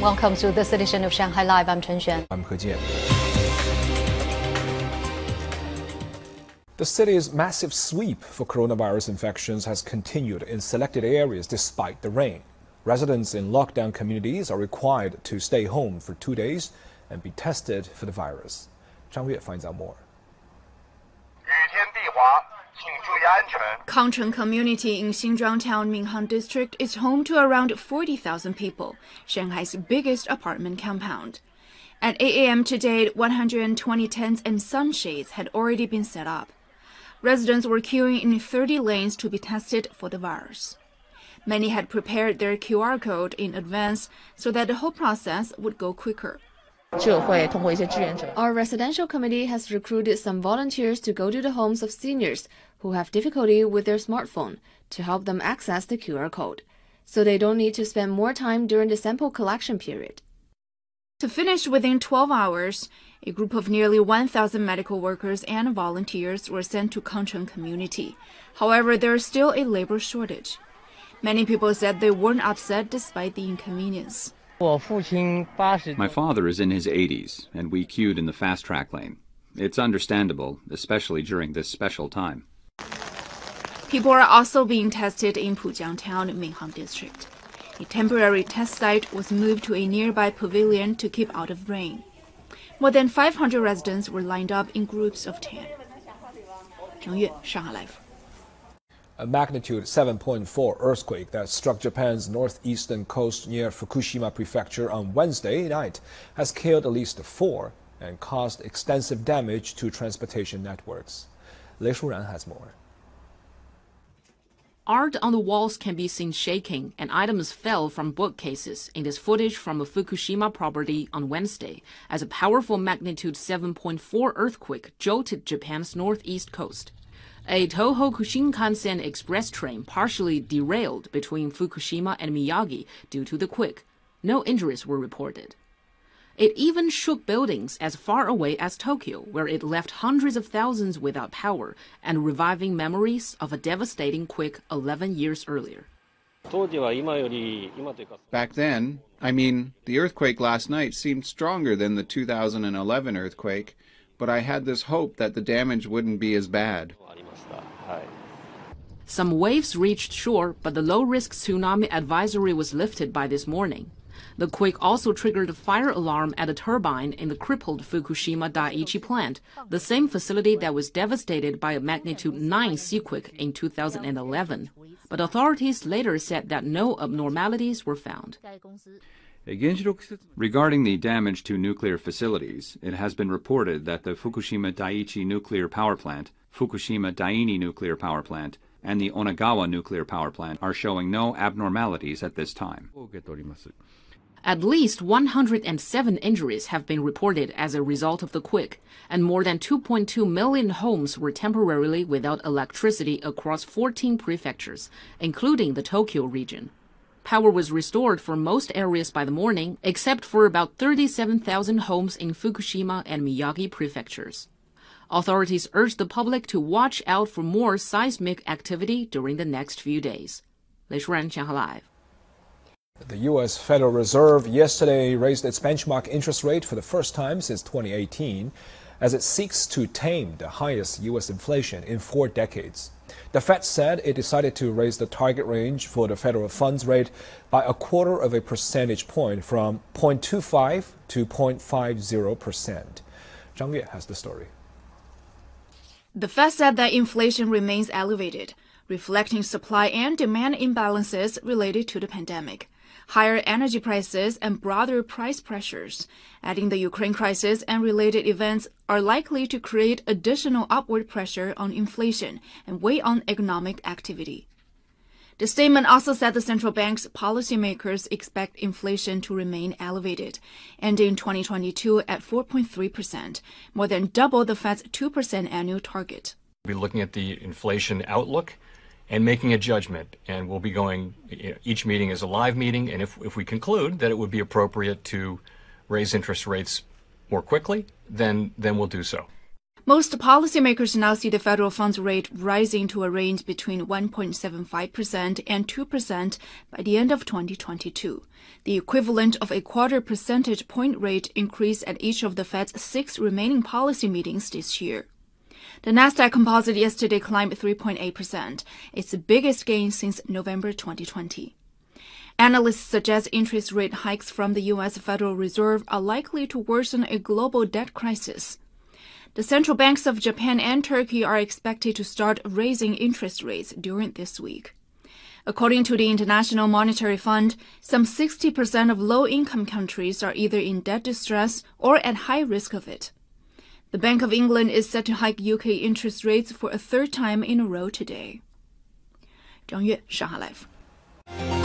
Welcome to this edition of Shanghai Live. I'm Chen Xuan. I'm He Jian. The city's massive sweep for coronavirus infections has continued in selected areas despite the rain. Residents in lockdown communities are required to stay home for two days and be tested for the virus. Zhang Yue finds out more. Kangcheng community in Xinzhuang Town, Minhang District is home to around 40,000 people, Shanghai's biggest apartment compound. At 8 a.m. today, 120 tents and sunshades had already been set up. Residents were queuing in 30 lanes to be tested for the virus. Many had prepared their QR code in advance so that the whole process would go quicker. Our residential committee has recruited some volunteers to go to the homes of seniors who have difficulty with their smartphone to help them access the QR code, so they don't need to spend more time during the sample collection period. To finish within 12 hours, a group of nearly 1,000 medical workers and volunteers were sent to Kangcheng community. However, there is still a labor shortage. Many people said they weren't upset despite the inconvenience. My father is in his 80s, and we queued in the fast track lane. It's understandable, especially during this special time. People are also being tested in Pujiang Town, Minhang District. A temporary test site was moved to a nearby pavilion to keep out of rain. More than 500 residents were lined up in groups of 10. Zhang Yue, Shanghai Live a magnitude 7.4 earthquake that struck Japan's northeastern coast near Fukushima Prefecture on Wednesday night has killed at least four and caused extensive damage to transportation networks. Lei Shuran has more. Art on the walls can be seen shaking, and items fell from bookcases in this footage from a Fukushima property on Wednesday as a powerful magnitude 7.4 earthquake jolted Japan's northeast coast. A Tohoku Shinkansen express train partially derailed between Fukushima and Miyagi due to the quake. No injuries were reported. It even shook buildings as far away as Tokyo, where it left hundreds of thousands without power and reviving memories of a devastating quake 11 years earlier. Back then, I mean, the earthquake last night seemed stronger than the 2011 earthquake, but I had this hope that the damage wouldn't be as bad. Some waves reached shore, but the low risk tsunami advisory was lifted by this morning. The quake also triggered a fire alarm at a turbine in the crippled Fukushima Daiichi plant, the same facility that was devastated by a magnitude 9 seaquake in 2011. But authorities later said that no abnormalities were found. Regarding the damage to nuclear facilities, it has been reported that the Fukushima Daiichi nuclear power plant, Fukushima Daini nuclear power plant, and the Onagawa nuclear power plant are showing no abnormalities at this time. At least 107 injuries have been reported as a result of the quake, and more than 2.2 million homes were temporarily without electricity across 14 prefectures, including the Tokyo region. Power was restored for most areas by the morning, except for about 37,000 homes in Fukushima and Miyagi prefectures. Authorities urged the public to watch out for more seismic activity during the next few days. Lei Shuran, Shanghai Live. The U.S. Federal Reserve yesterday raised its benchmark interest rate for the first time since 2018 as it seeks to tame the highest U.S. inflation in four decades. The Fed said it decided to raise the target range for the federal funds rate by a quarter of a percentage point from 0.25 to 0.50 percent. Zhang Yue has the story. The Fed said that inflation remains elevated, reflecting supply and demand imbalances related to the pandemic higher energy prices, and broader price pressures, adding the Ukraine crisis and related events are likely to create additional upward pressure on inflation and weigh on economic activity. The statement also said the central bank's policymakers expect inflation to remain elevated, ending 2022 at 4.3%, more than double the Fed's 2% annual target. We'll be looking at the inflation outlook and making a judgment. And we'll be going, you know, each meeting is a live meeting. And if, if we conclude that it would be appropriate to raise interest rates more quickly, then, then we'll do so. Most policymakers now see the federal funds rate rising to a range between 1.75% and 2% by the end of 2022, the equivalent of a quarter percentage point rate increase at each of the Fed's six remaining policy meetings this year. The Nasdaq Composite yesterday climbed 3.8%, its biggest gain since November 2020. Analysts suggest interest rate hikes from the U.S. Federal Reserve are likely to worsen a global debt crisis. The central banks of Japan and Turkey are expected to start raising interest rates during this week. According to the International Monetary Fund, some 60% of low income countries are either in debt distress or at high risk of it. The Bank of England is set to hike UK interest rates for a third time in a row today. 张悦，上海 Live。